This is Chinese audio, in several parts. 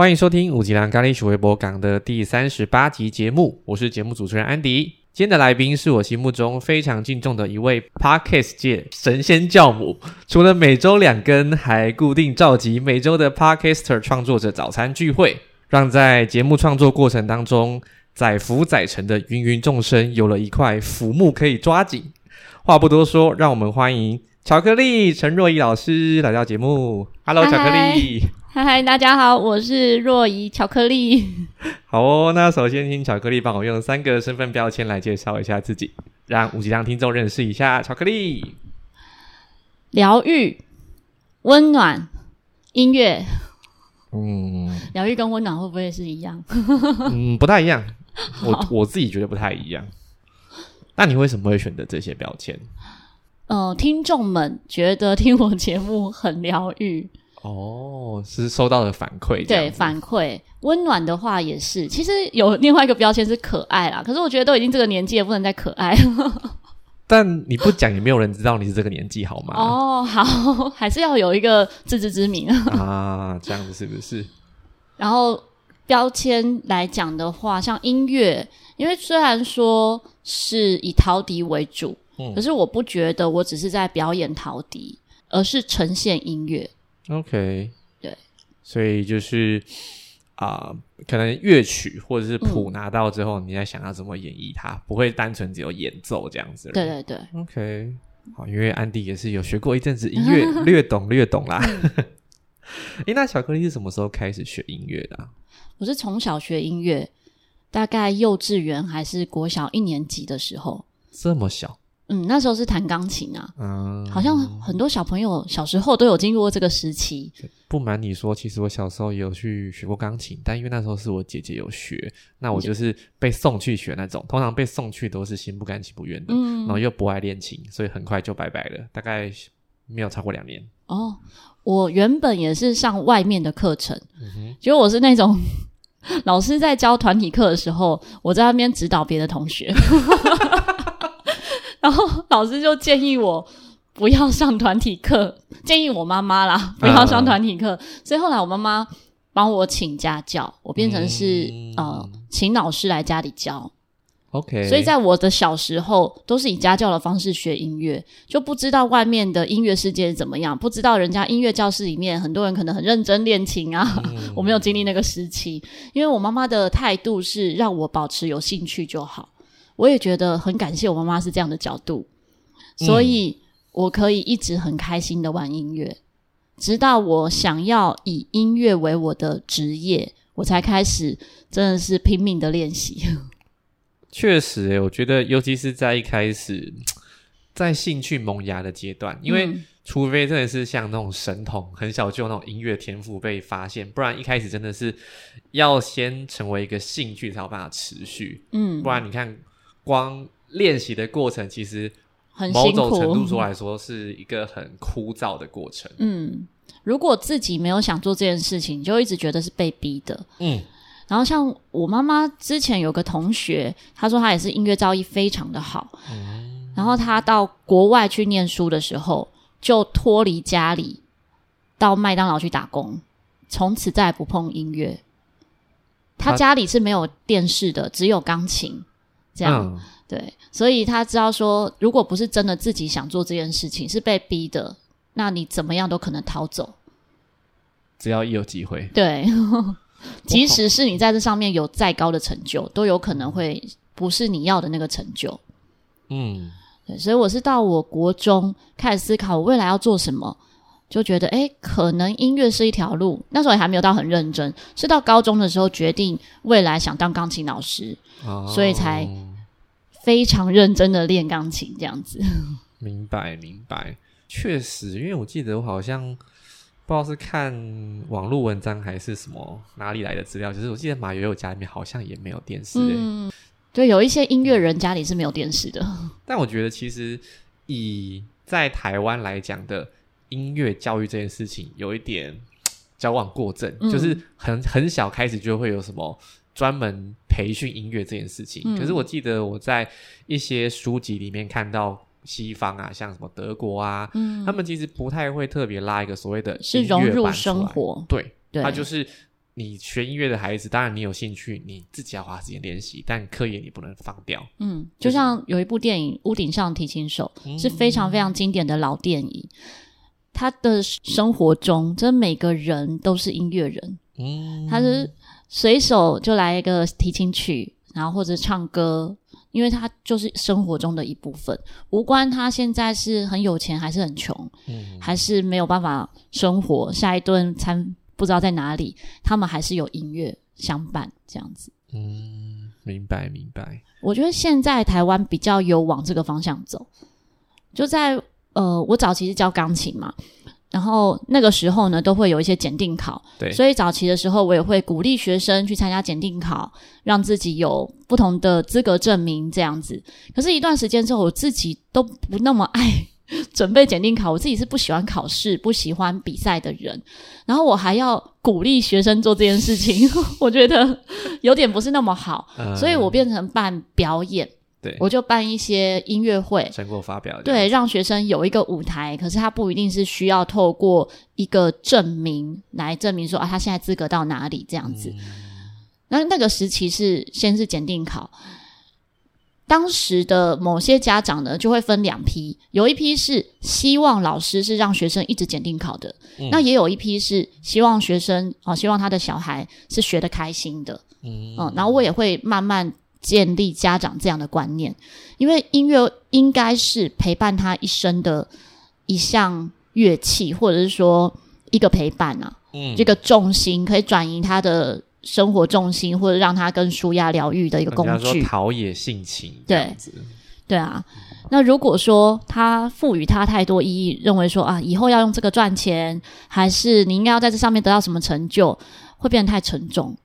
欢迎收听五吉兰咖喱鼠微博港的第三十八集节目，我是节目主持人安迪。今天的来宾是我心目中非常敬重的一位 Podcast 界神仙教母，除了每周两更，还固定召集每周的 Podcaster 创作者早餐聚会，让在节目创作过程当中载浮载沉的芸芸众生有了一块浮木可以抓紧。话不多说，让我们欢迎巧克力陈若仪老师来到节目。Hello，巧克力。嗨嗨，大家好，我是若仪巧克力。好哦，那首先请巧克力帮我用三个身份标签来介绍一下自己，让五级量听众认识一下巧克力。疗愈、温暖、音乐。嗯，疗愈跟温暖会不会是一样？嗯，不太一样。我我自己觉得不太一样。那你为什么会选择这些标签？呃，听众们觉得听我节目很疗愈。哦，是收到的反馈。对，反馈温暖的话也是。其实有另外一个标签是可爱啦，可是我觉得都已经这个年纪也，不能再可爱了。但你不讲，也没有人知道你是这个年纪，好吗？哦，好，还是要有一个自知之明啊。这样子是不是？然后标签来讲的话，像音乐，因为虽然说是以陶笛为主，嗯，可是我不觉得我只是在表演陶笛，而是呈现音乐。OK，对，所以就是啊，可能乐曲或者是谱拿到之后，你在想要怎么演绎它，不会单纯只有演奏这样子。对对对，OK，好，因为安迪也是有学过一阵子音乐，略懂略懂啦。哎，那巧克力是什么时候开始学音乐的？我是从小学音乐，大概幼稚园还是国小一年级的时候，这么小。嗯，那时候是弹钢琴啊，嗯，好像很多小朋友小时候都有经历过这个时期。不瞒你说，其实我小时候也有去学过钢琴，但因为那时候是我姐姐有学，那我就是被送去学那种，通常被送去都是心不甘情不愿的，嗯，然后又不爱练琴，所以很快就拜拜了，大概没有超过两年。哦，我原本也是上外面的课程，结果我是那种 老师在教团体课的时候，我在那边指导别的同学。然后老师就建议我不要上团体课，建议我妈妈啦不要上团体课。所以后来我妈妈帮我请家教，我变成是呃请老师来家里教。OK，所以在我的小时候都是以家教的方式学音乐，就不知道外面的音乐世界是怎么样，不知道人家音乐教室里面很多人可能很认真练琴啊。我没有经历那个时期，因为我妈妈的态度是让我保持有兴趣就好。我也觉得很感谢我妈妈是这样的角度，所以我可以一直很开心的玩音乐，直到我想要以音乐为我的职业，我才开始真的是拼命的练习。确实，我觉得尤其是在一开始在兴趣萌芽的阶段，因为除非真的是像那种神童，很小就那种音乐天赋被发现，不然一开始真的是要先成为一个兴趣才有办法持续。嗯，不然你看。光练习的过程，其实某种程度说来说，是一个很枯燥的过程。嗯，如果自己没有想做这件事情，就一直觉得是被逼的。嗯，然后像我妈妈之前有个同学，她说她也是音乐造诣非常的好。嗯，然后她到国外去念书的时候，就脱离家里，到麦当劳去打工，从此再也不碰音乐。他家里是没有电视的，只有钢琴。这样对，所以他知道说，如果不是真的自己想做这件事情，是被逼的，那你怎么样都可能逃走。只要一有机会，对，即使是你在这上面有再高的成就，都有可能会不是你要的那个成就。嗯，对，所以我是到我国中开始思考我未来要做什么，就觉得哎，可能音乐是一条路。那时候也还没有到很认真，是到高中的时候决定未来想当钢琴老师。所以才非常认真的练钢琴，这样子。明白，明白，确实，因为我记得我好像不知道是看网络文章还是什么哪里来的资料，就是我记得马友友家里面好像也没有电视。嗯，对，有一些音乐人家里是没有电视的。但我觉得其实以在台湾来讲的音乐教育这件事情，有一点矫枉过正，就是很很小开始就会有什么。专门培训音乐这件事情，可是我记得我在一些书籍里面看到西方啊，像什么德国啊，他们其实不太会特别拉一个所谓的是融入生活，对，他就是你学音乐的孩子，当然你有兴趣，你自己要花时间练习，但课业你不能放掉。嗯，就像有一部电影《屋顶上提琴手》，是非常非常经典的老电影。他的生活中，真每个人都是音乐人。嗯，他是随手就来一个提琴曲，然后或者唱歌，因为他就是生活中的一部分，无关他现在是很有钱还是很穷，嗯，还是没有办法生活，下一顿餐不知道在哪里，他们还是有音乐相伴这样子。嗯，明白明白。我觉得现在台湾比较有往这个方向走，就在。呃，我早期是教钢琴嘛，然后那个时候呢，都会有一些检定考，对，所以早期的时候，我也会鼓励学生去参加检定考，让自己有不同的资格证明这样子。可是，一段时间之后，我自己都不那么爱 准备检定考，我自己是不喜欢考试、不喜欢比赛的人，然后我还要鼓励学生做这件事情，我觉得有点不是那么好，所以我变成办表演。对，我就办一些音乐会，成果发表，对，让学生有一个舞台。可是他不一定是需要透过一个证明来证明说啊，他现在资格到哪里这样子。那那个时期是先是检定考，当时的某些家长呢就会分两批，有一批是希望老师是让学生一直检定考的，那也有一批是希望学生啊，希望他的小孩是学的开心的，嗯，然后我也会慢慢。建立家长这样的观念，因为音乐应该是陪伴他一生的一项乐器，或者是说一个陪伴啊，嗯，这个重心可以转移他的生活重心，或者让他跟舒压疗愈的一个工具，陶冶性情，对，对啊。那如果说他赋予他太多意义，认为说啊，以后要用这个赚钱，还是你应该要在这上面得到什么成就，会变得太沉重。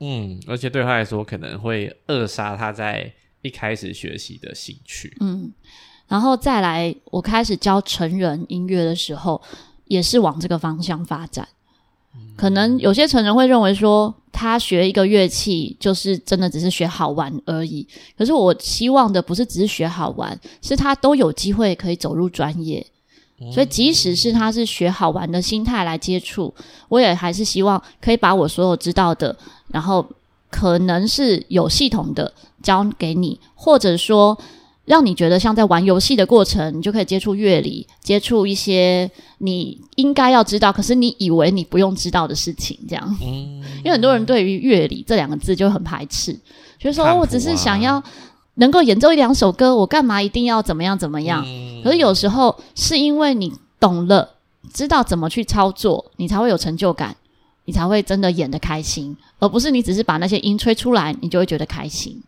嗯，而且对他来说可能会扼杀他在一开始学习的兴趣。嗯，然后再来，我开始教成人音乐的时候，也是往这个方向发展。可能有些成人会认为说，他学一个乐器就是真的只是学好玩而已。可是我希望的不是只是学好玩，是他都有机会可以走入专业。所以，即使是他是学好玩的心态来接触，我也还是希望可以把我所有知道的，然后可能是有系统的教给你，或者说让你觉得像在玩游戏的过程，你就可以接触乐理，接触一些你应该要知道，可是你以为你不用知道的事情，这样。嗯。因为很多人对于乐理这两个字就很排斥，觉得说我只是想要。能够演奏一两首歌，我干嘛一定要怎么样怎么样？可是有时候是因为你懂了，知道怎么去操作，你才会有成就感，你才会真的演的开心，而不是你只是把那些音吹出来，你就会觉得开心。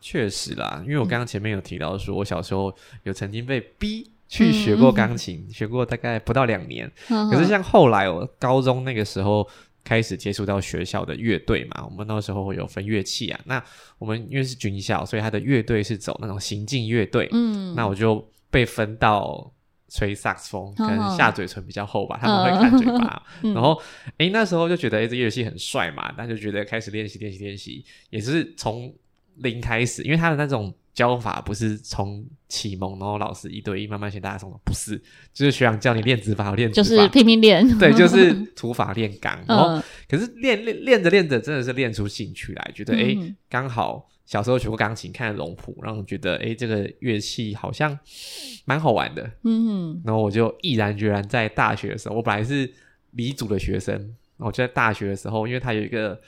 确实啦，因为我刚刚前面有提到说，我小时候有曾经被逼去学过钢琴，学过大概不到两年。可是像后来我高中那个时候。开始接触到学校的乐队嘛，我们那时候会有分乐器啊。那我们因为是军校，所以他的乐队是走那种行进乐队。嗯，那我就被分到吹萨克斯风，可能下嘴唇比较厚吧，他们会看嘴巴。然后，诶，那时候就觉得诶，这乐器很帅嘛，那就觉得开始练习练习练习，也是从零开始，因为他的那种。教法不是从启蒙，然后老师一对一慢慢学大家送的，不是，就是学长教你练指法，练就是拼命练，对，就是土法练钢。然后，可是练练练着练着，真的是练出兴趣来，觉得哎，刚好小时候学过钢琴，看了龙谱，然后觉得哎，这个乐器好像蛮好玩的。嗯，然后我就毅然决然在大学的时候，我本来是理组的学生，然后就在大学的时候，因为他有一个。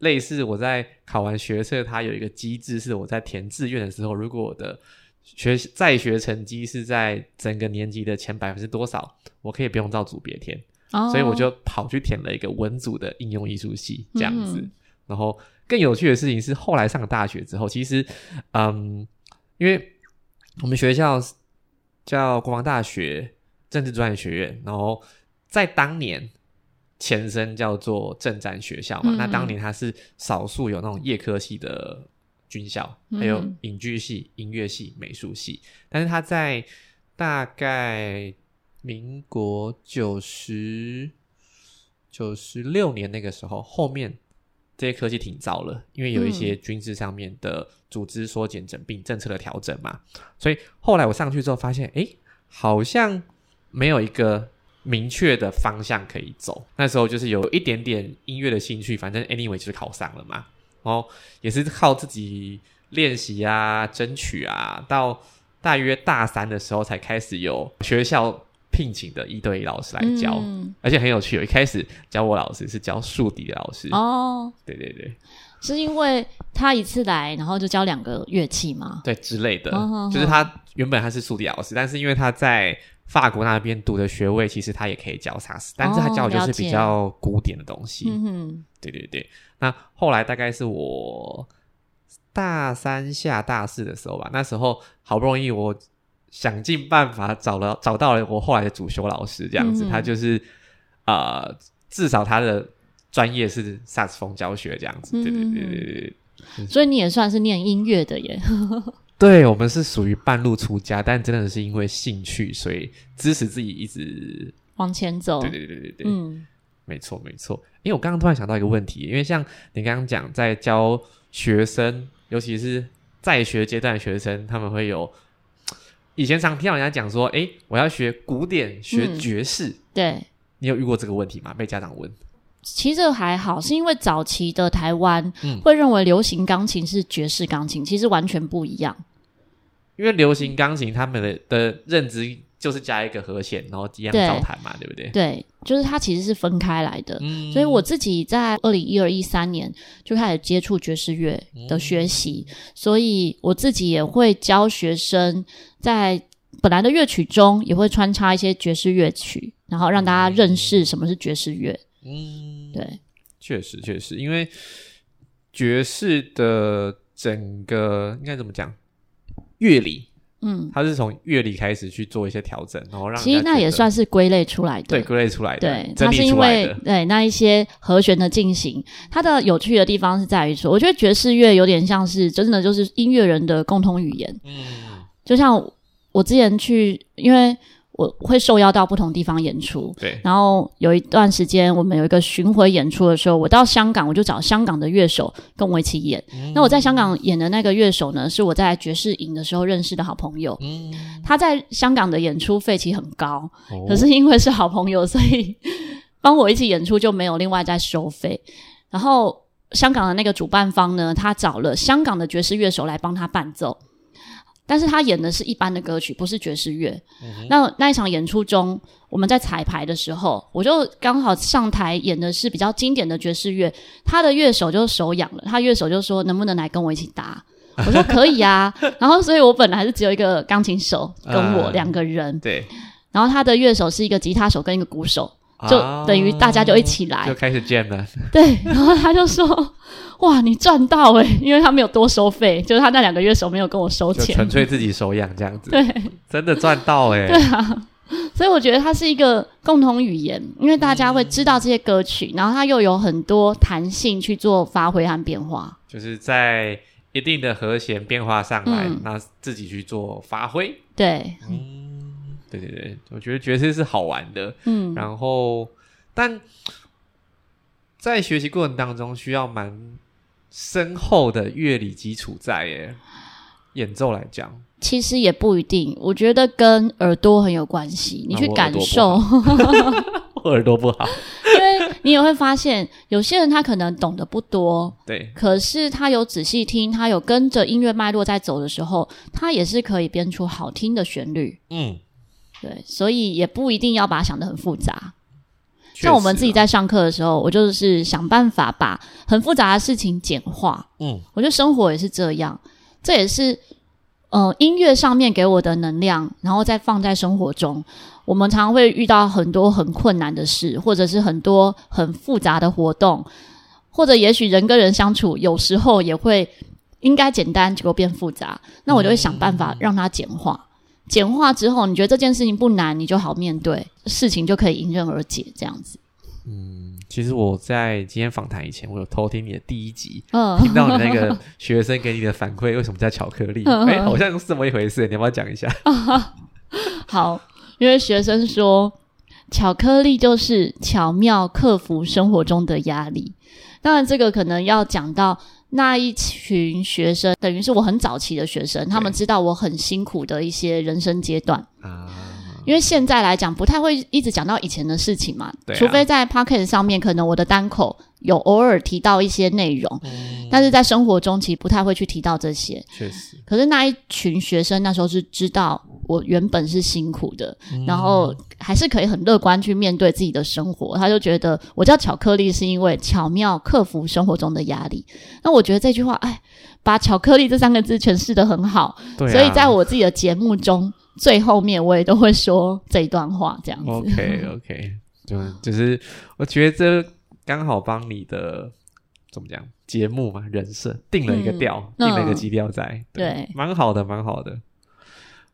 类似我在考完学测，它有一个机制，是我在填志愿的时候，如果我的学在学成绩是在整个年级的前百分之多少，我可以不用照组别填，所以我就跑去填了一个文组的应用艺术系这样子。然后更有趣的事情是，后来上了大学之后，其实，嗯，因为我们学校叫国防大学政治专业学院，然后在当年。前身叫做政战学校嘛，那当年它是少数有那种夜科系的军校，还有影剧系、音乐系、美术系。但是它在大概民国九十九十六年那个时候，后面这些科技挺糟了，因为有一些军事上面的组织缩减、整并政策的调整嘛。所以后来我上去之后发现，哎，好像没有一个。明确的方向可以走。那时候就是有一点点音乐的兴趣，反正 anyway 就是考上了嘛。然后也是靠自己练习啊、争取啊，到大约大三的时候才开始有学校聘请的一对一老师来教，而且很有趣。一开始教我老师是教竖笛的老师哦，对对对，是因为他一次来，然后就教两个乐器吗？对之类的，就是他原本他是竖笛老师，但是因为他在。法国那边读的学位，其实他也可以教萨斯，但是他教的就是比较古典的东西。嗯对对对。那后来大概是我大三下大四的时候吧，那时候好不容易我想尽办法找了找到了我后来的主修老师，这样子，他就是呃，至少他的专业是萨斯风教学这样子。对对对对对。所以你也算是念音乐的耶。对我们是属于半路出家，但真的是因为兴趣，所以支持自己一直往前走。对对对对对，嗯，没错没错。因为我刚刚突然想到一个问题，因为像你刚刚讲，在教学生，尤其是在学阶段的学生，他们会有以前常听到人家讲说：“哎，我要学古典，学爵士。”对，你有遇过这个问题吗？被家长问？其实还好，是因为早期的台湾会认为流行钢琴是爵士钢琴，其实完全不一样。因为流行钢琴他们的的认知就是加一个和弦，然后一样照弹嘛，对不对？对，就是它其实是分开来的。所以我自己在二零一二一三年就开始接触爵士乐的学习，所以我自己也会教学生在本来的乐曲中也会穿插一些爵士乐曲，然后让大家认识什么是爵士乐。嗯，对，确实确实，因为爵士的整个应该怎么讲，乐理，嗯，它是从乐理开始去做一些调整，然后让其实那也算是归类出来的，对，归类出来的，对，它是因为对那一些和弦的进行，它的有趣的地方是在于说，我觉得爵士乐有点像是真的就是音乐人的共同语言，嗯，就像我之前去，因为。我会受邀到不同地方演出，对。然后有一段时间，我们有一个巡回演出的时候，我到香港，我就找香港的乐手跟我一起演。那我在香港演的那个乐手呢，是我在爵士营的时候认识的好朋友。嗯。他在香港的演出费其实很高，可是因为是好朋友，所以帮我一起演出就没有另外再收费。然后香港的那个主办方呢，他找了香港的爵士乐手来帮他伴奏。但是他演的是一般的歌曲，不是爵士乐。那那一场演出中，我们在彩排的时候，我就刚好上台演的是比较经典的爵士乐，他的乐手就手痒了，他乐手就说能不能来跟我一起搭？我说可以啊。然后，所以我本来是只有一个钢琴手跟我两个人，对。然后他的乐手是一个吉他手跟一个鼓手。就等于大家就一起来，就开始 jam 了。对，然后他就说：“哇，你赚到哎！因为他没有多收费，就是他那两个月手没有跟我收钱，纯粹自己手痒这样子。对，真的赚到哎！对啊，所以我觉得它是一个共同语言，因为大家会知道这些歌曲，然后它又有很多弹性去做发挥和变化，就是在一定的和弦变化上来，那自己去做发挥。对。嗯对对对，我觉得爵士是好玩的，嗯，然后但在学习过程当中需要蛮深厚的乐理基础在耶，演奏来讲，其实也不一定，我觉得跟耳朵很有关系，你去感受，我耳朵不好，因为你也会发现有些人他可能懂得不多，对，可是他有仔细听，他有跟着音乐脉络在走的时候，他也是可以编出好听的旋律，嗯。对，所以也不一定要把它想得很复杂。像我们自己在上课的时候，我就是想办法把很复杂的事情简化。嗯，我觉得生活也是这样，这也是呃音乐上面给我的能量，然后再放在生活中。我们常常会遇到很多很困难的事，或者是很多很复杂的活动，或者也许人跟人相处有时候也会应该简单，结果变复杂。那我就会想办法让它简化。简化之后，你觉得这件事情不难，你就好面对，事情就可以迎刃而解，这样子。嗯，其实我在今天访谈以前，我有偷听你的第一集，嗯，听到你那个学生给你的反馈，为什么叫巧克力？哎，好像是这么一回事，你要不要讲一下？好，因为学生说，巧克力就是巧妙克服生活中的压力。当然，这个可能要讲到。那一群学生，等于是我很早期的学生，他们知道我很辛苦的一些人生阶段。啊。因为现在来讲不太会一直讲到以前的事情嘛，除非在 p o c k e t 上面，可能我的单口有偶尔提到一些内容，但是在生活中其实不太会去提到这些。确实，可是那一群学生那时候是知道我原本是辛苦的，然后还是可以很乐观去面对自己的生活。他就觉得我叫巧克力是因为巧妙克服生活中的压力。那我觉得这句话，哎，把巧克力这三个字诠释的很好。对所以在我自己的节目中。最后面我也都会说这一段话，这样子。OK OK，就就是我觉得这刚好帮你的怎么讲节目嘛人设定了一个调，定了一个基调在，对，蛮好的，蛮好的。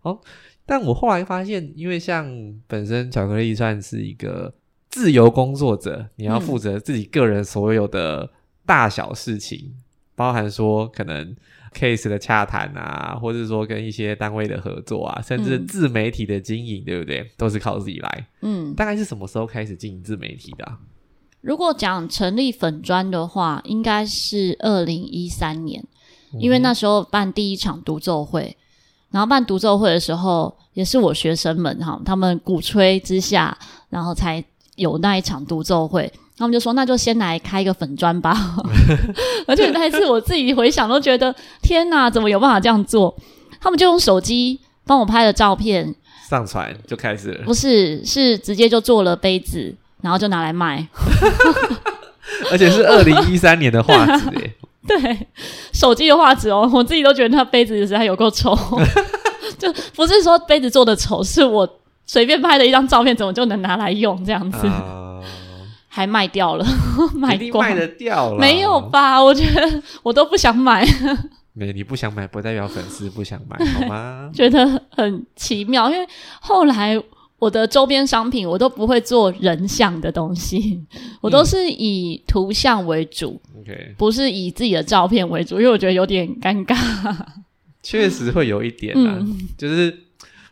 哦，但我后来发现，因为像本身巧克力算是一个自由工作者，你要负责自己个人所有的大小事情，包含说可能。case 的洽谈啊，或者说跟一些单位的合作啊，甚至自媒体的经营，对不对？都是靠自己来。嗯，大概是什么时候开始经营自媒体的？如果讲成立粉砖的话，应该是二零一三年，因为那时候办第一场独奏会，然后办独奏会的时候，也是我学生们哈，他们鼓吹之下，然后才有那一场独奏会。他们就说：“那就先来开一个粉砖吧。”而且那一次我自己回想都觉得，天哪，怎么有办法这样做？他们就用手机帮我拍了照片，上传就开始。不是，是直接就做了杯子，然后就拿来卖。而且是二零一三年的画质耶。对，手机的画质哦，我自己都觉得那杯子实在有够丑。就不是说杯子做的丑，是我随便拍的一张照片，怎么就能拿来用这样子？还卖掉了，卖光卖的掉了？没有吧？我觉得我都不想买。没，你不想买不代表粉丝不想买，好吗？觉得很奇妙，因为后来我的周边商品我都不会做人像的东西，我都是以图像为主，OK，不是以自己的照片为主，因为我觉得有点尴尬。确实会有一点啊，就是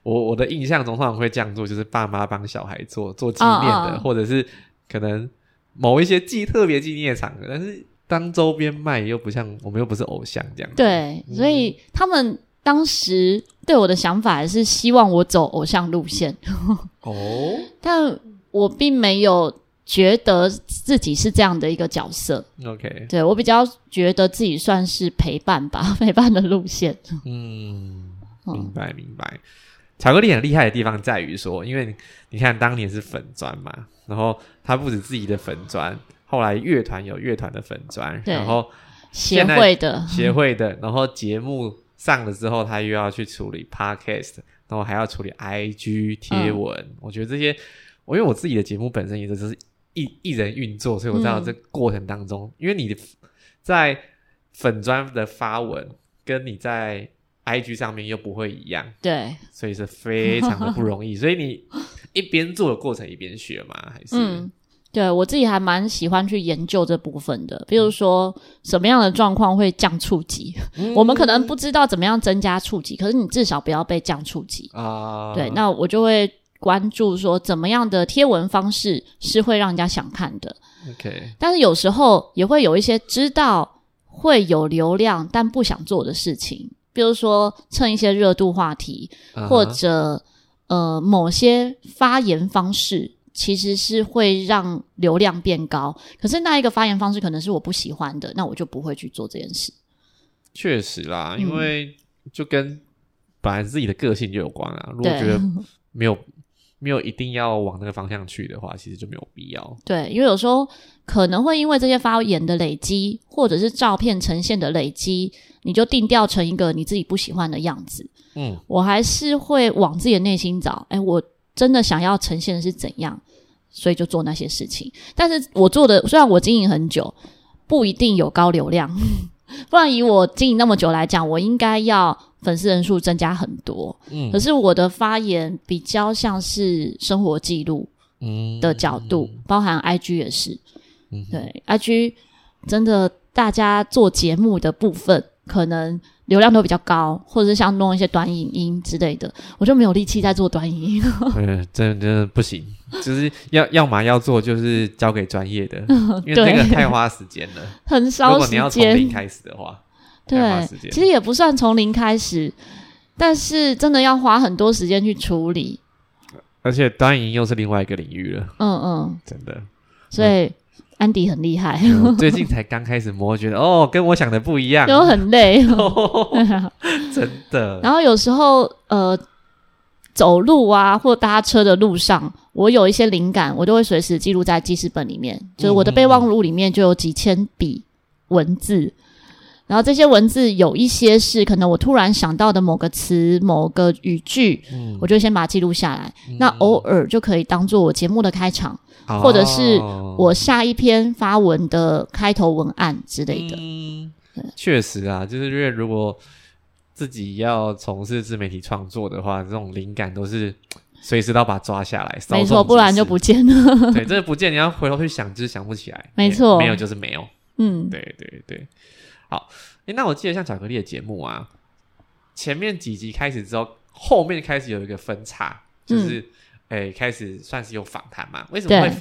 我我的印象中通常会这样做，就是爸妈帮小孩做做纪念的，或者是。可能某一些纪特别纪念的场合，但是当周边卖又不像我们又不是偶像这样。对，所以他们当时对我的想法还是希望我走偶像路线。哦，但我并没有觉得自己是这样的一个角色。OK，对我比较觉得自己算是陪伴吧，陪伴的路线。嗯，明白明白。巧克力很厉害的地方在于说，因为你看当年是粉砖嘛。然后他不止自己的粉砖，后来乐团有乐团的粉砖，然后协会的协会的，然后节目上了之后，他又要去处理 podcast，然后还要处理 IG 贴文。我觉得这些，我因为我自己的节目本身也是一一人运作，所以我知道这过程当中，因为你的在粉砖的发文跟你在 IG 上面又不会一样，对，所以是非常的不容易，所以你。一边做的过程一边学嘛？还是嗯，对我自己还蛮喜欢去研究这部分的。比如说什么样的状况会降触及，我们可能不知道怎么样增加触及，可是你至少不要被降触及啊。对，那我就会关注说怎么样的贴文方式是会让人家想看的。OK，但是有时候也会有一些知道会有流量但不想做的事情，比如说蹭一些热度话题或者。呃，某些发言方式其实是会让流量变高，可是那一个发言方式可能是我不喜欢的，那我就不会去做这件事。确实啦，因为就跟本来自己的个性就有关啊。如果觉得 没有没有一定要往那个方向去的话，其实就没有必要。对，因为有时候可能会因为这些发言的累积，或者是照片呈现的累积，你就定调成一个你自己不喜欢的样子。嗯，我还是会往自己的内心找，哎，我真的想要呈现的是怎样，所以就做那些事情。但是我做的虽然我经营很久，不一定有高流量，不然以我经营那么久来讲，我应该要粉丝人数增加很多。嗯，可是我的发言比较像是生活记录的角度，包含 IG 也是。嗯，对，IG 真的大家做节目的部分可能。流量都比较高，或者是像弄一些短影音之类的，我就没有力气在做短影音。嗯，真的真的不行，就是要要么要做，就是交给专业的，因为那个太花时间了，很烧时间。如果你要从零开始的话，对，其实也不算从零开始，但是真的要花很多时间去处理。而且短影音又是另外一个领域了。嗯嗯，真的。所以安迪很厉害。最近才刚开始摸，觉得 哦，跟我想的不一样，都很累。真的。然后有时候呃，走路啊或搭车的路上，我有一些灵感，我就会随时记录在记事本里面。就是我的备忘录里面就有几千笔文字。然后这些文字有一些是可能我突然想到的某个词、某个语句，我就先把它记录下来。那偶尔就可以当做我节目的开场，或者是我下一篇发文的开头文案之类的。嗯，确实啊，就是因为如果自己要从事自媒体创作的话，这种灵感都是随时都要把它抓下来，没错，不然就不见了。对，这不见你要回头去想，就是想不起来。没错，没有就是没有。嗯，对对对。好，诶，那我记得像巧克力的节目啊，前面几集开始之后，后面开始有一个分叉，就是诶，开始算是有访谈嘛？为什么会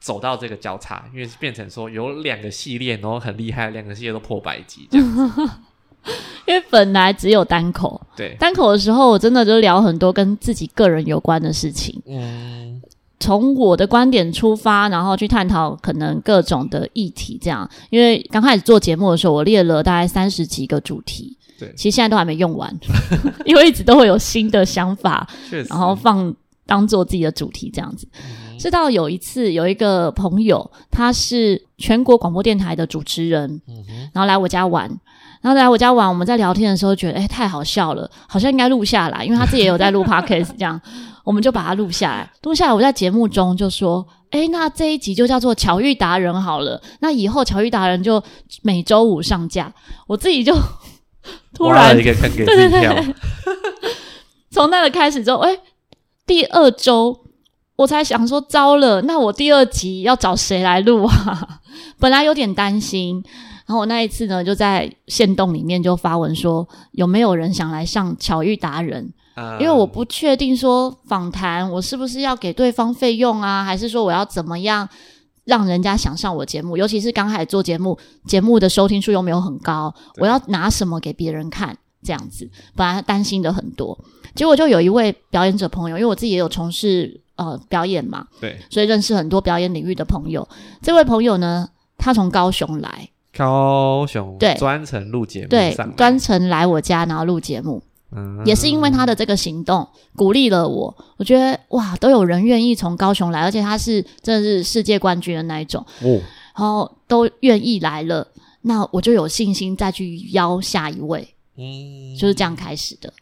走到这个交叉？因为是变成说有两个系列，然后很厉害，两个系列都破百集这样。因为本来只有单口，对单口的时候，我真的就聊很多跟自己个人有关的事情。嗯。从我的观点出发，然后去探讨可能各种的议题，这样。因为刚开始做节目的时候，我列了大概三十几个主题，对，其实现在都还没用完，因为一直都会有新的想法，然后放当做自己的主题这样子。直到有一次，有一个朋友，他是全国广播电台的主持人，嗯然后来我家玩。然后来我家玩，我们在聊天的时候觉得，哎，太好笑了，好像应该录下来，因为他自己也有在录 podcast，这样，我们就把它录下来。录下来，我在节目中就说，哎，那这一集就叫做巧遇达人好了。那以后巧遇达人就每周五上架。我自己就 突然一个坑给 自己跳。从那个开始之后，哎，第二周我才想说，糟了，那我第二集要找谁来录啊？本来有点担心。然后我那一次呢，就在线洞里面就发文说，有没有人想来上巧遇达人？因为我不确定说访谈我是不是要给对方费用啊，还是说我要怎么样让人家想上我节目？尤其是刚开始做节目，节目的收听数又没有很高，我要拿什么给别人看？这样子，本来担心的很多，结果就有一位表演者朋友，因为我自己也有从事呃表演嘛，对，所以认识很多表演领域的朋友。这位朋友呢，他从高雄来。高雄对专程录节目，对专程来我家然后录节目，也是因为他的这个行动鼓励了我。我觉得哇，都有人愿意从高雄来，而且他是真的是世界冠军的那一种。哦，然后都愿意来了，那我就有信心再去邀下一位，嗯，就是这样开始的。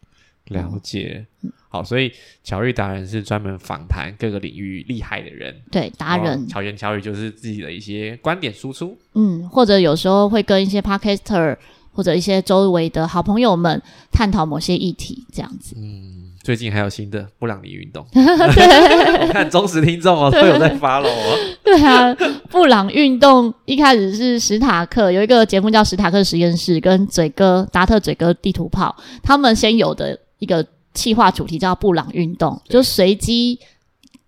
了解。好，所以巧遇达人是专门访谈各个领域厉害的人，对达人。巧言巧语就是自己的一些观点输出，嗯，或者有时候会跟一些 podcaster 或者一些周围的好朋友们探讨某些议题，这样子。嗯，最近还有新的布朗尼运动，我 看忠实听众哦都有在发喽。对啊，布朗运动一开始是史塔克有一个节目叫史塔克实验室，跟嘴哥达特嘴哥地图炮他们先有的一个。企划主题叫布朗运动，就随机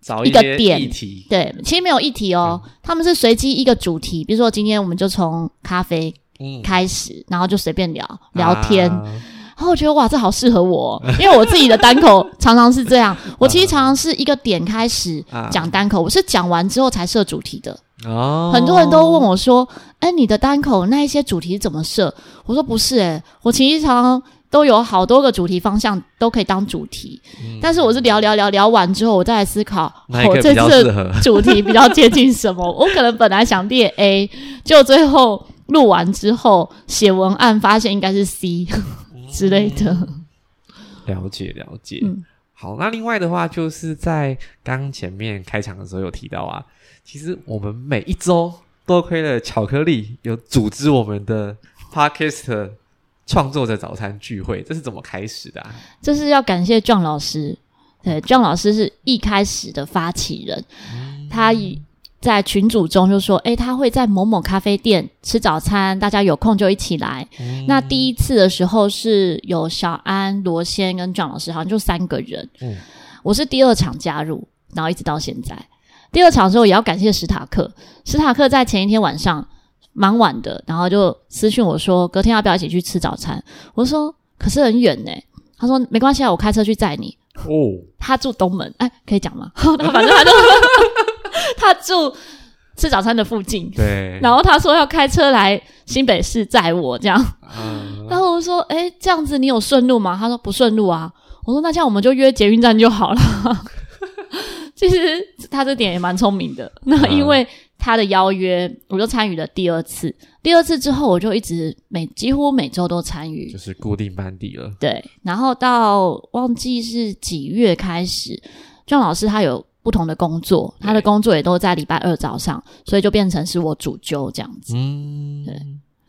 找一个点，对，其实没有议题哦，他们是随机一个主题，比如说今天我们就从咖啡开始，然后就随便聊聊天，然后我觉得哇，这好适合我，因为我自己的单口 常常是这样，我其实常常是一个点开始讲单口，我是讲完之后才设主题的。哦，很多人都问我说，哎，你的单口那一些主题怎么设？我说不是，哎，我其实常常。都有好多个主题方向都可以当主题，但是我是聊聊聊聊完之后，我再来思考我这次主题比较接近什么。我可能本来想列 A，就最后录完之后写文案发现应该是 C 之类的。了解了解，好，那另外的话就是在刚前面开场的时候有提到啊，其实我们每一周多亏了巧克力有组织我们的 Podcast。创作者早餐聚会，这是怎么开始的？这是要感谢壮老师，对，壮老师是一开始的发起人。他以在群组中就说：“哎，他会在某某咖啡店吃早餐，大家有空就一起来。”那第一次的时候是有小安、罗先跟壮老师，好像就三个人。嗯，我是第二场加入，然后一直到现在。第二场的时候也要感谢史塔克，史塔克在前一天晚上。蛮晚的，然后就私讯我说隔天要不要一起去吃早餐？我说可是很远呢。他说没关系啊，我开车去载你。哦，他住东门，哎，可以讲吗？反正他就 他住吃早餐的附近，对。然后他说要开车来新北市载我这样，然后我说，哎，这样子你有顺路吗？他说不顺路啊。我说那这样我们就约捷运站就好了。其实他这点也蛮聪明的。那因为他的邀约，我就参与了第二次。第二次之后，我就一直每几乎每周都参与，就是固定班底了。对，然后到忘记是几月开始，庄老师他有不同的工作，他的工作也都在礼拜二早上，所以就变成是我主揪这样子。嗯，对。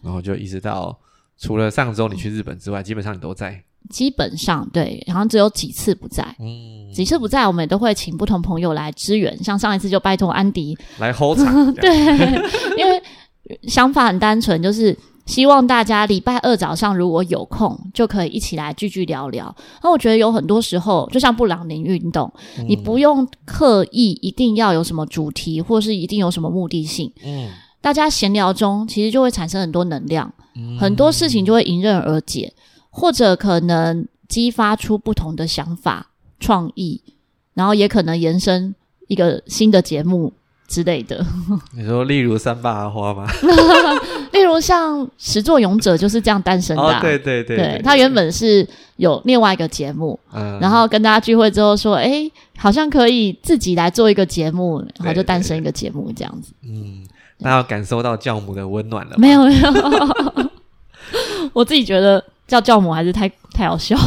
然后就一直到除了上周你去日本之外，基本上你都在。基本上对，好像只有几次不在。嗯，几次不在，我们都会请不同朋友来支援。像上一次就拜托安迪来 hold 场。对，因为想法很单纯，就是希望大家礼拜二早上如果有空，就可以一起来聚聚聊聊。那我觉得有很多时候，就像布朗宁运动，你不用刻意一定要有什么主题，或是一定有什么目的性。嗯，大家闲聊中其实就会产生很多能量，很多事情就会迎刃而解。或者可能激发出不同的想法、创意，然后也可能延伸一个新的节目之类的。你说，例如三八花吗？例如像始作俑者就是这样诞生的。对对对，对他原本是有另外一个节目，然后跟大家聚会之后说，哎，好像可以自己来做一个节目，然后就诞生一个节目这样子。嗯，那要感受到教母的温暖了？没有没有，我自己觉得。叫教母还是太太好笑，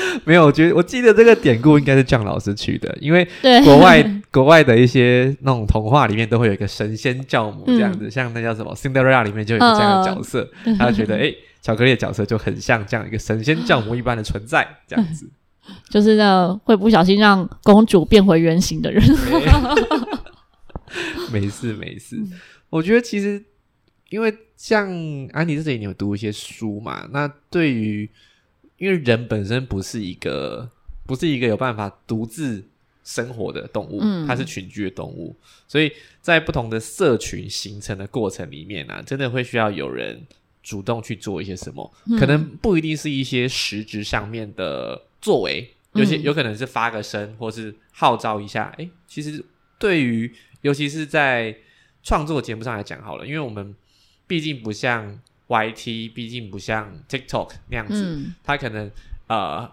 没有，我觉得我记得这个典故应该是姜老师取的，因为 国外国外的一些那种童话里面都会有一个神仙教母这样子，像那叫什么《Cinderella》里面就有这样的角色，他觉得哎，巧克力的角色就很像这样一个神仙教母一般的存在，这样子，就是那会不小心让公主变回原形的人，没事没事，我觉得其实。因为像安妮这里，你有读一些书嘛？那对于，因为人本身不是一个，不是一个有办法独自生活的动物，它是群居的动物，所以在不同的社群形成的过程里面呢，真的会需要有人主动去做一些什么，可能不一定是一些实质上面的作为，有些有可能是发个声，或是号召一下。哎，其实对于，尤其是在创作节目上来讲好了，因为我们。毕竟不像 YT，毕竟不像 TikTok 那样子，它可能呃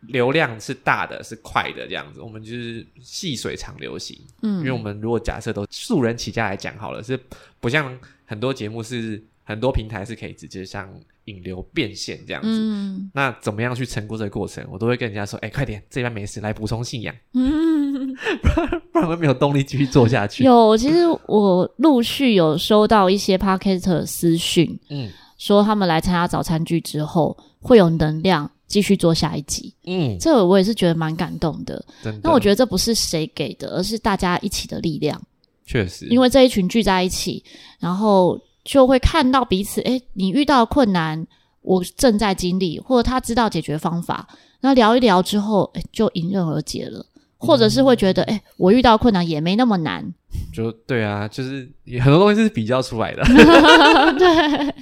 流量是大的，是快的这样子。我们就是细水长流型，嗯，因为我们如果假设都素人起家来讲好了，是不像很多节目是很多平台是可以直接像引流变现这样子。嗯，那怎么样去成功这个过程，我都会跟人家说：哎，快点，这边没事，来补充信仰。不然会没有动力继续做下去。有，其实我陆续有收到一些 o c k e t 私讯，嗯，说他们来参加早餐剧之后会有能量继续做下一集。嗯，这个我也是觉得蛮感动的。那我觉得这不是谁给的，而是大家一起的力量。确实，因为这一群聚在一起，然后就会看到彼此。哎，你遇到困难，我正在经历，或者他知道解决方法，那聊一聊之后，诶，就迎刃而解了。或者是会觉得，哎，我遇到困难也没那么难。就对啊，就是很多东西是比较出来的。对，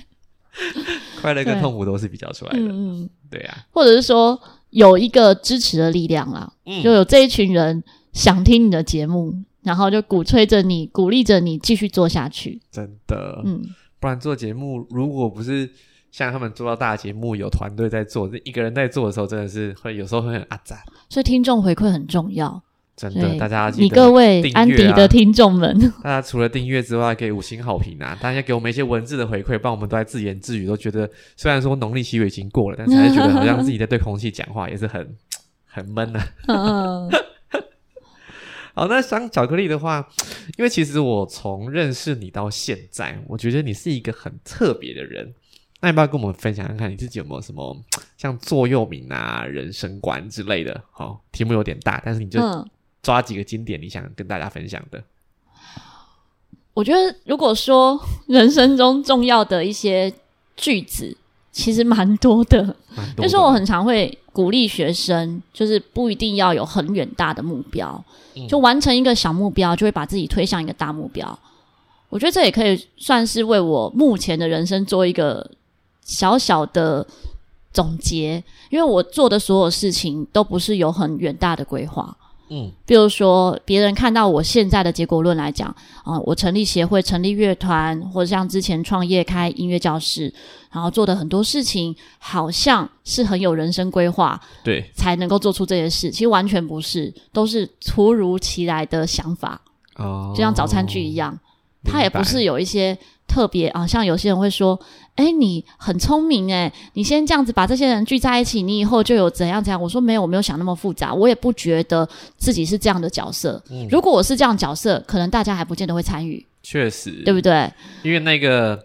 快乐跟痛苦都是比较出来的。嗯，对啊。或者是说有一个支持的力量啦，就有这一群人想听你的节目，然后就鼓吹着你，鼓励着你继续做下去。真的，嗯，不然做节目如果不是。像他们做到大节目，有团队在做，一个人在做的时候，真的是会有时候会很阿杂。所以听众回馈很重要，真的，大家你各位安迪的听众们，大家除了订阅之外，可以五星好评啊！大家给我们一些文字的回馈，帮我们都在自言自语，都觉得虽然说农历七月已经过了，但是还是觉得好像自己在对空气讲话，也是很很闷呢。好，那像巧克力的话，因为其实我从认识你到现在，我觉得你是一个很特别的人。那要不要跟我们分享看看你自己有没有什么 像座右铭啊、人生观之类的？好，题目有点大，但是你就抓几个经典，你想跟大家分享的。我觉得，如果说人生中重要的一些句子，其实蛮多的。就是我很常会鼓励学生，就是不一定要有很远大的目标，就完成一个小目标，就会把自己推向一个大目标。我觉得这也可以算是为我目前的人生做一个。小小的总结，因为我做的所有事情都不是有很远大的规划。嗯，比如说别人看到我现在的结果论来讲，啊，我成立协会、成立乐团，或者像之前创业开音乐教室，然后做的很多事情，好像是很有人生规划，对，才能够做出这些事。其实完全不是，都是突如其来的想法。哦，就像早餐剧一样，它也不是有一些。特别啊，像有些人会说：“哎，你很聪明哎，你先这样子把这些人聚在一起，你以后就有怎样怎样。”我说：“没有，我没有想那么复杂，我也不觉得自己是这样的角色。如果我是这样角色，可能大家还不见得会参与。确实，对不对？因为那个，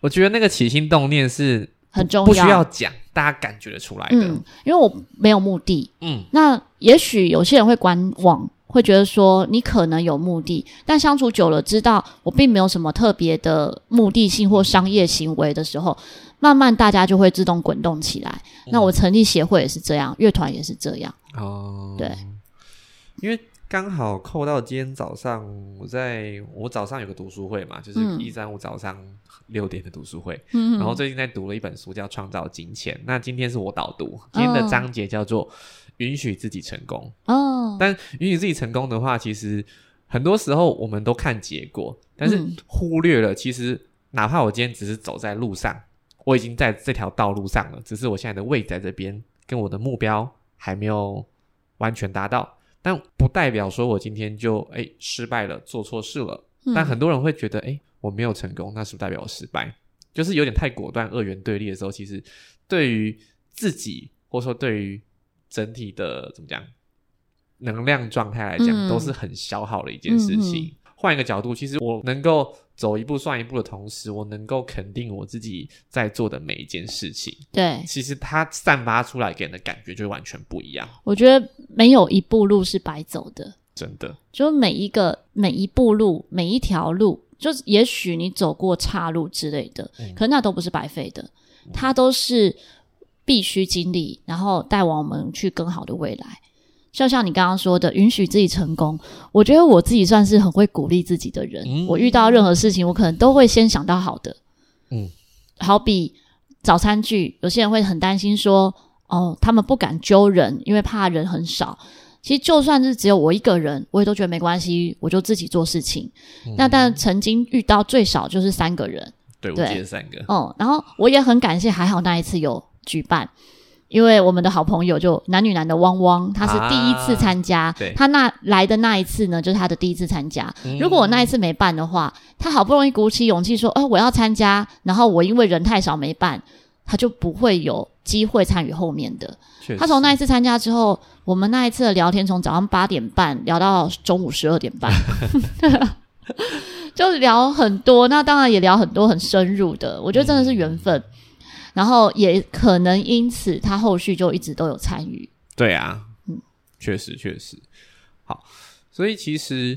我觉得那个起心动念是很重要，不需要讲，大家感觉得出来的。因为我没有目的。嗯，那也许有些人会观望。”会觉得说你可能有目的，但相处久了，知道我并没有什么特别的目的性或商业行为的时候，慢慢大家就会自动滚动起来。那我成立协会也是这样，乐团也是这样。哦，对，因为刚好扣到今天早上，我在我早上有个读书会嘛，就是一三五早上六点的读书会。嗯，然后最近在读了一本书叫《创造金钱》，那今天是我导读，今天的章节叫做。允许自己成功哦，但允许自己成功的话，其实很多时候我们都看结果，但是忽略了其实哪怕我今天只是走在路上，我已经在这条道路上了，只是我现在的位在这边，跟我的目标还没有完全达到，但不代表说我今天就哎失败了，做错事了。但很多人会觉得，哎，我没有成功，那是不是代表我失败？就是有点太果断、二元对立的时候，其实对于自己或者说对于整体的怎么讲，能量状态来讲，都是很消耗的一件事情。换一个角度，其实我能够走一步算一步的同时，我能够肯定我自己在做的每一件事情。对，其实它散发出来给人的感觉就完全不一样。我觉得没有一步路是白走的，真的。就每一个每一步路，每一条路，就也许你走过岔路之类的，可那都不是白费的，它都是。必须经历，然后带往我们去更好的未来。就像你刚刚说的，允许自己成功。我觉得我自己算是很会鼓励自己的人。我遇到任何事情，我可能都会先想到好的。嗯，好比早餐剧，有些人会很担心说：“哦，他们不敢揪人，因为怕人很少。”其实就算是只有我一个人，我也都觉得没关系，我就自己做事情。那但曾经遇到最少就是三个人，对，我记得三个。哦，然后我也很感谢，还好那一次有。举办，因为我们的好朋友就男女男的汪汪，他是第一次参加，他那来的那一次呢，就是他的第一次参加。如果我那一次没办的话，他好不容易鼓起勇气说：“哦，我要参加。”然后我因为人太少没办，他就不会有机会参与后面的。他从那一次参加之后，我们那一次的聊天从早上八点半聊到中午十二点半，就聊很多。那当然也聊很多很深入的，我觉得真的是缘分。然后也可能因此，他后续就一直都有参与。对啊，嗯，确实确实。好，所以其实，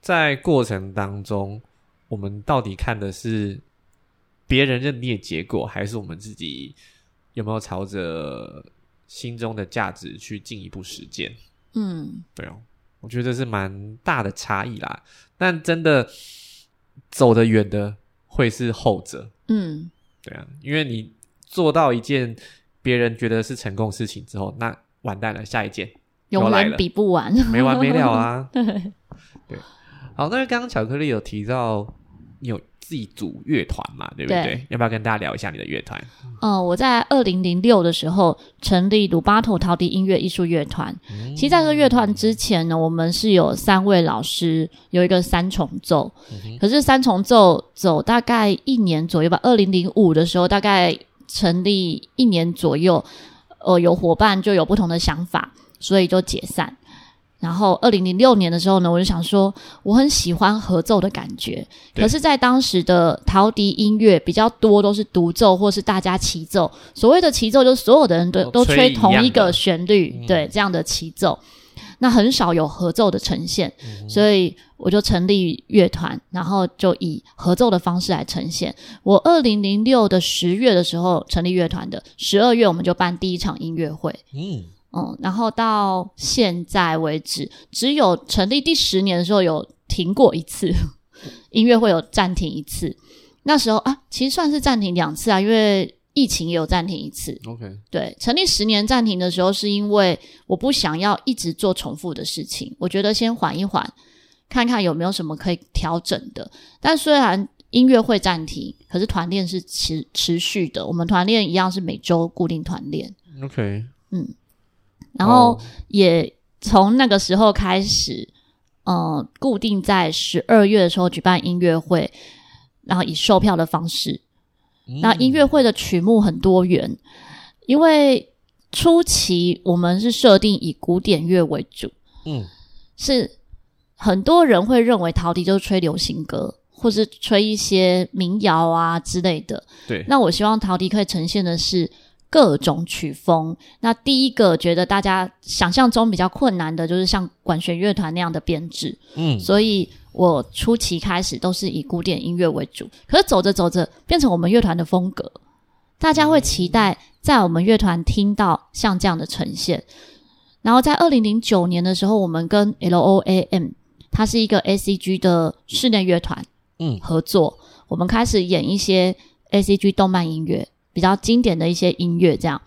在过程当中，我们到底看的是别人认定的结果，还是我们自己有没有朝着心中的价值去进一步实践？嗯，对哦，我觉得是蛮大的差异啦。但真的走得远的会是后者。嗯，对啊，因为你。做到一件别人觉得是成功事情之后，那完蛋了，下一件永远比不完，没完没了啊！对 对，好，那刚刚巧克力有提到你有自己组乐团嘛，对不对？要不要跟大家聊一下你的乐团？嗯，我在二零零六的时候成立鲁巴托陶笛音乐艺术乐团。其实在这个乐团之前呢，我们是有三位老师，有一个三重奏。可是三重奏走大概一年左右吧，二零零五的时候大概。成立一年左右，呃，有伙伴就有不同的想法，所以就解散。然后二零零六年的时候呢，我就想说，我很喜欢合奏的感觉，可是，在当时的陶笛音乐比较多都是独奏或是大家齐奏。所谓的齐奏，就是所有的人都都吹同一个旋律，对这样的齐奏。那很少有合奏的呈现，所以我就成立乐团，然后就以合奏的方式来呈现。我二零零六的十月的时候成立乐团的，十二月我们就办第一场音乐会。嗯嗯，然后到现在为止，只有成立第十年的时候有停过一次 音乐会，有暂停一次。那时候啊，其实算是暂停两次啊，因为。疫情也有暂停一次。OK，对，成立十年暂停的时候，是因为我不想要一直做重复的事情，我觉得先缓一缓，看看有没有什么可以调整的。但虽然音乐会暂停，可是团练是持持续的，我们团练一样是每周固定团练。OK，嗯，然后也从那个时候开始，嗯，固定在十二月的时候举办音乐会，然后以售票的方式。那音乐会的曲目很多元，因为初期我们是设定以古典乐为主，嗯，是很多人会认为陶笛就是吹流行歌，或是吹一些民谣啊之类的。对，那我希望陶笛可以呈现的是。各种曲风，那第一个觉得大家想象中比较困难的，就是像管弦乐团那样的编制。嗯，所以我初期开始都是以古典音乐为主，可是走着走着变成我们乐团的风格，大家会期待在我们乐团听到像这样的呈现。然后在二零零九年的时候，我们跟 L O A M，它是一个 A C G 的室内乐团，嗯，合作，我们开始演一些 A C G 动漫音乐。比较经典的一些音乐，这样。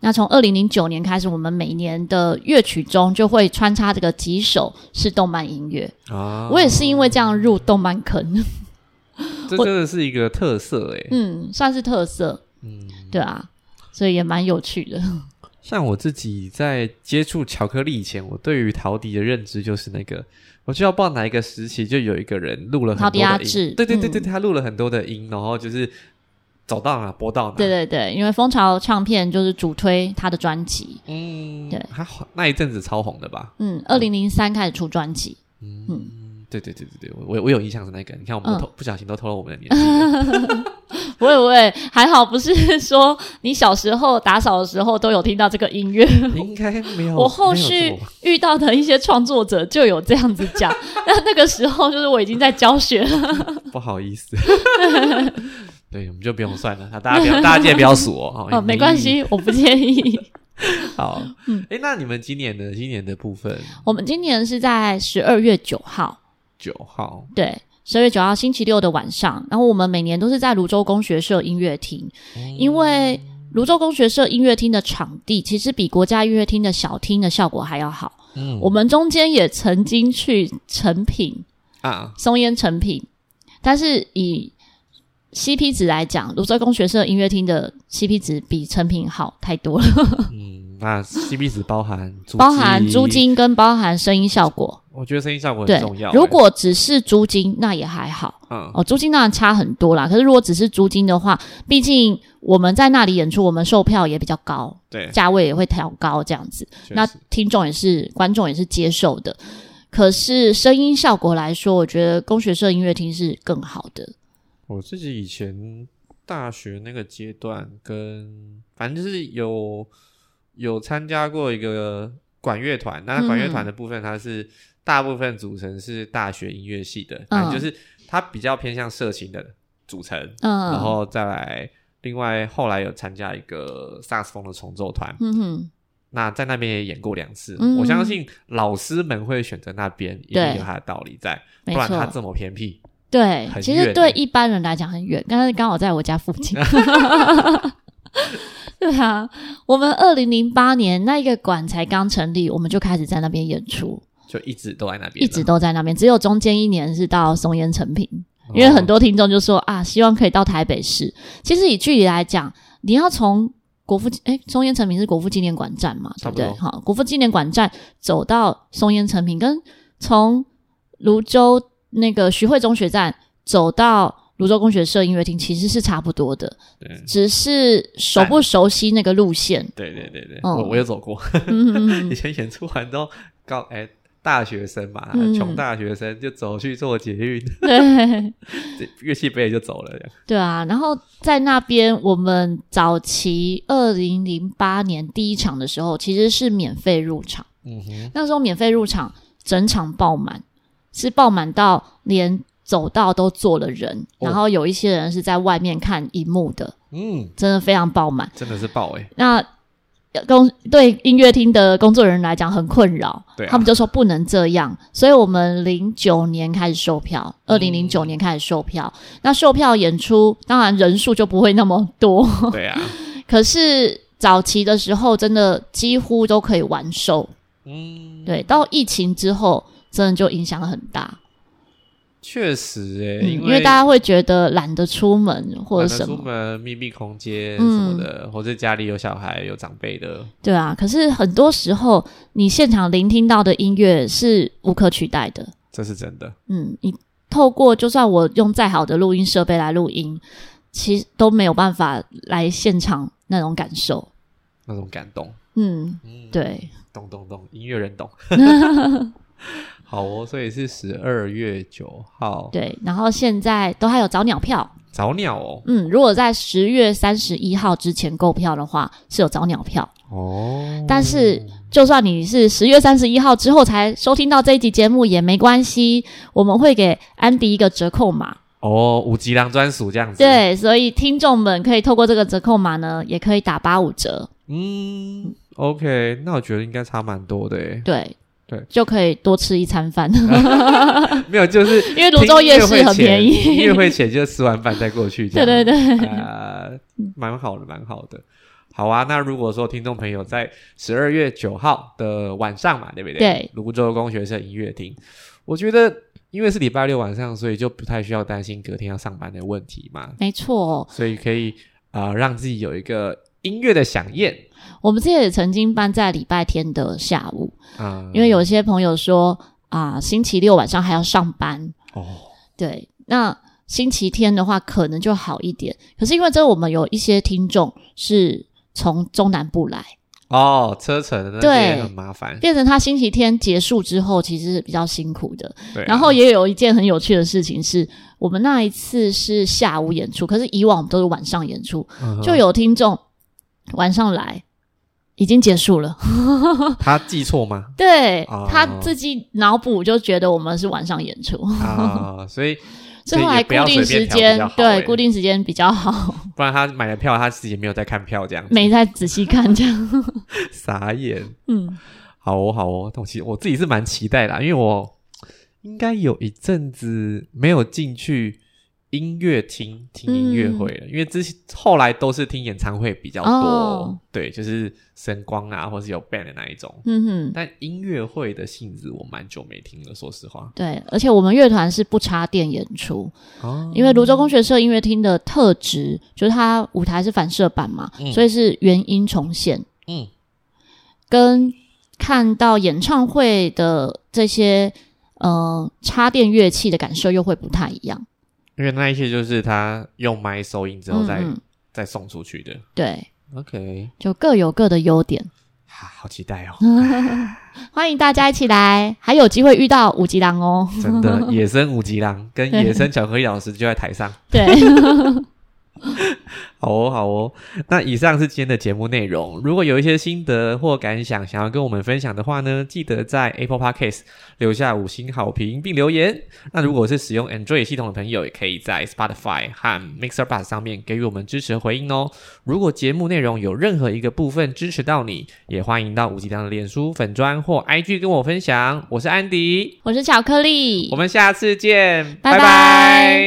那从二零零九年开始，我们每年的乐曲中就会穿插这个几首是动漫音乐啊。我也是因为这样入动漫坑，这真的是一个特色哎。嗯，算是特色。嗯，对啊，所以也蛮有趣的。像我自己在接触巧克力以前，我对于陶笛的认知就是那个，我就要报哪一个时期就有一个人录了很多的音，对对对对，他录了很多的音，然后就是。走到哪播到哪。对对对，因为蜂巢唱片就是主推他的专辑。嗯，对，还好那一阵子超红的吧？嗯，二零零三开始出专辑。嗯，对对对对对，我我有印象是那个。你看，我们都不小心都偷了我们的年纪。不会不会，还好不是说你小时候打扫的时候都有听到这个音乐。应该没有。我后续遇到的一些创作者就有这样子讲，那那个时候就是我已经在教学了。不好意思。对，我们就不用算了。他大家不要，大家记得不要数哦。哦，没关系，我不介意。好，嗯，哎，那你们今年的今年的部分，我们今年是在十二月九号。九号，对，十二月九号星期六的晚上。然后我们每年都是在泸州工学社音乐厅，因为泸州工学社音乐厅的场地其实比国家音乐厅的小厅的效果还要好。嗯，我们中间也曾经去成品啊，松烟成品，但是以 CP 值来讲，泸州工学社音乐厅的 CP 值比成品好太多了。嗯，那 CP 值包含包含租金跟包含声音效果。我觉得声音效果很重要。如果只是租金，那也还好。嗯，哦，租金当然差很多啦。可是如果只是租金的话，毕竟我们在那里演出，我们售票也比较高，对，价位也会调高这样子。那听众也是观众也是接受的。可是声音效果来说，我觉得工学社音乐厅是更好的。我自己以前大学那个阶段，跟反正就是有有参加过一个管乐团，那管乐团的部分，它是大部分组成是大学音乐系的，嗯，就是它比较偏向社情的组成，嗯，然后再来另外后来有参加一个萨克斯风的重奏团，嗯哼，那在那边也演过两次，我相信老师们会选择那边，一定有他的道理在，不然他这么偏僻。对，其实对一般人来讲很远，刚刚刚好在我家附近。对啊，我们二零零八年那一个馆才刚成立，我们就开始在那边演出，就一直都在那边，一直都在那边，只有中间一年是到松烟成品，因为很多听众就说啊，希望可以到台北市。其实以距离来讲，你要从国父哎松烟成品是国父纪念馆站嘛，对不对？好，国父纪念馆站走到松烟成品，跟从泸州。那个徐汇中学站走到泸州工学社音乐厅其实是差不多的，对，只是熟不熟悉那个路线。对对对对，我我有走过，以前演出完都高哎大学生嘛，穷大学生就走去做捷运，对，乐器背就走了。对啊，然后在那边我们早期二零零八年第一场的时候其实是免费入场，嗯哼，那时候免费入场整场爆满。是爆满到连走道都坐了人，然后有一些人是在外面看荧幕的，嗯，真的非常爆满，真的是爆哎。那工对音乐厅的工作人员来讲很困扰，对啊。他们就说不能这样，所以我们零九年开始售票，二零零九年开始售票。那售票演出当然人数就不会那么多，对啊，可是早期的时候真的几乎都可以完售。嗯，对，到疫情之后，真的就影响很大，确实诶、嗯，因因为大家会觉得懒得出门或者什么出么，门密闭空间嗯什么的，或者家里有小孩有长辈的，对啊。可是很多时候，你现场聆听到的音乐是无可取代的。这是真的。嗯，你透过就算我用再好的录音设备来录音，其实都没有办法来现场那种感受。那种感动，嗯，嗯，对，懂懂懂，音乐人懂。好哦，所以是十二月九号，对。然后现在都还有早鸟票。早鸟哦，嗯，如果在十月三十一号之前购票的话，是有早鸟票。哦，但是，就算你是十月三十一号之后才收听到这一集节目也没关系，我们会给安迪一个折扣码。哦，五吉郎专属这样子，，对，所以听众们可以透过这个折扣码呢，也可以打八五折。嗯，OK，那我觉得应该差蛮多的诶，对对，就可以多吃一餐饭，没有，就是 因为泸州夜市很便宜。音乐会前就吃完饭再过去，这对样对对，呃，蛮好的，蛮好的。好啊，那如果说听众朋友在十二月九号的晚上嘛，对不对？对，泸州工学社音乐厅，我觉得因为是礼拜六晚上，所以就不太需要担心隔天要上班的问题嘛，没错。所以可以啊、呃让自己有一个音乐的响宴。我们这也曾经办在礼拜天的下午，啊，因为有些朋友说啊、星期六晚上还要上班，哦，对，那星期天的话可能就好一点。可是因为这我们有一些听众是从中南部来，哦，车程对。很麻烦，变成他星期天结束之后，其实是比较辛苦的。对啊、然后也有一件很有趣的事情是，我们那一次是下午演出，可是以往我们都是晚上演出，嗯就有听众晚上来。已经结束了，他记错吗？对、哦他自己脑补就觉得我们是晚上演出，啊，所以 所以后来也不要固定时间欸对固定时间比较好，不然他买了票，他自己也没有在看票，这样子没再仔细看这样。傻眼。嗯，好哦，好哦，我其实我自己是蛮期待啦，因为我应该有一阵子没有进去音乐厅听音乐会了，因为之前后来都是听演唱会比较多，哦。对，就是声光啊，或是有 band 的那一种。嗯哼，但音乐会的性质我蛮久没听了，说实话。对，而且我们乐团是不插电演出，哦，因为泸州工学社音乐厅的特质就是它舞台是反射板嘛，嗯。所以是原音重现，嗯，跟看到演唱会的这些呃插电乐器的感受又会不太一样。因为那一些就是他用麦收音之后再、嗯嗯再送出去的。对，OK，就各有各的优点。哈，好期待哦！欢迎大家一起来，还有机会遇到五级郎哦。真的，野生五级郎跟野生巧克力老师就在台上。对，好哦，好哦。那以上是今天的节目内容。如果有一些心得或感想想要跟我们分享的话呢，记得在 Apple Podcast 留下五星好评并留言。那如果是使用 Android 系统的朋友，也可以在 Spotify 和 Mixer Bus 上面给予我们支持和回应哦。如果节目内容有任何一个部分支持到你，也欢迎到五吉良的脸书粉砖或 IG 跟我分享。我是安迪，我是巧克力我，们下次见，拜拜拜拜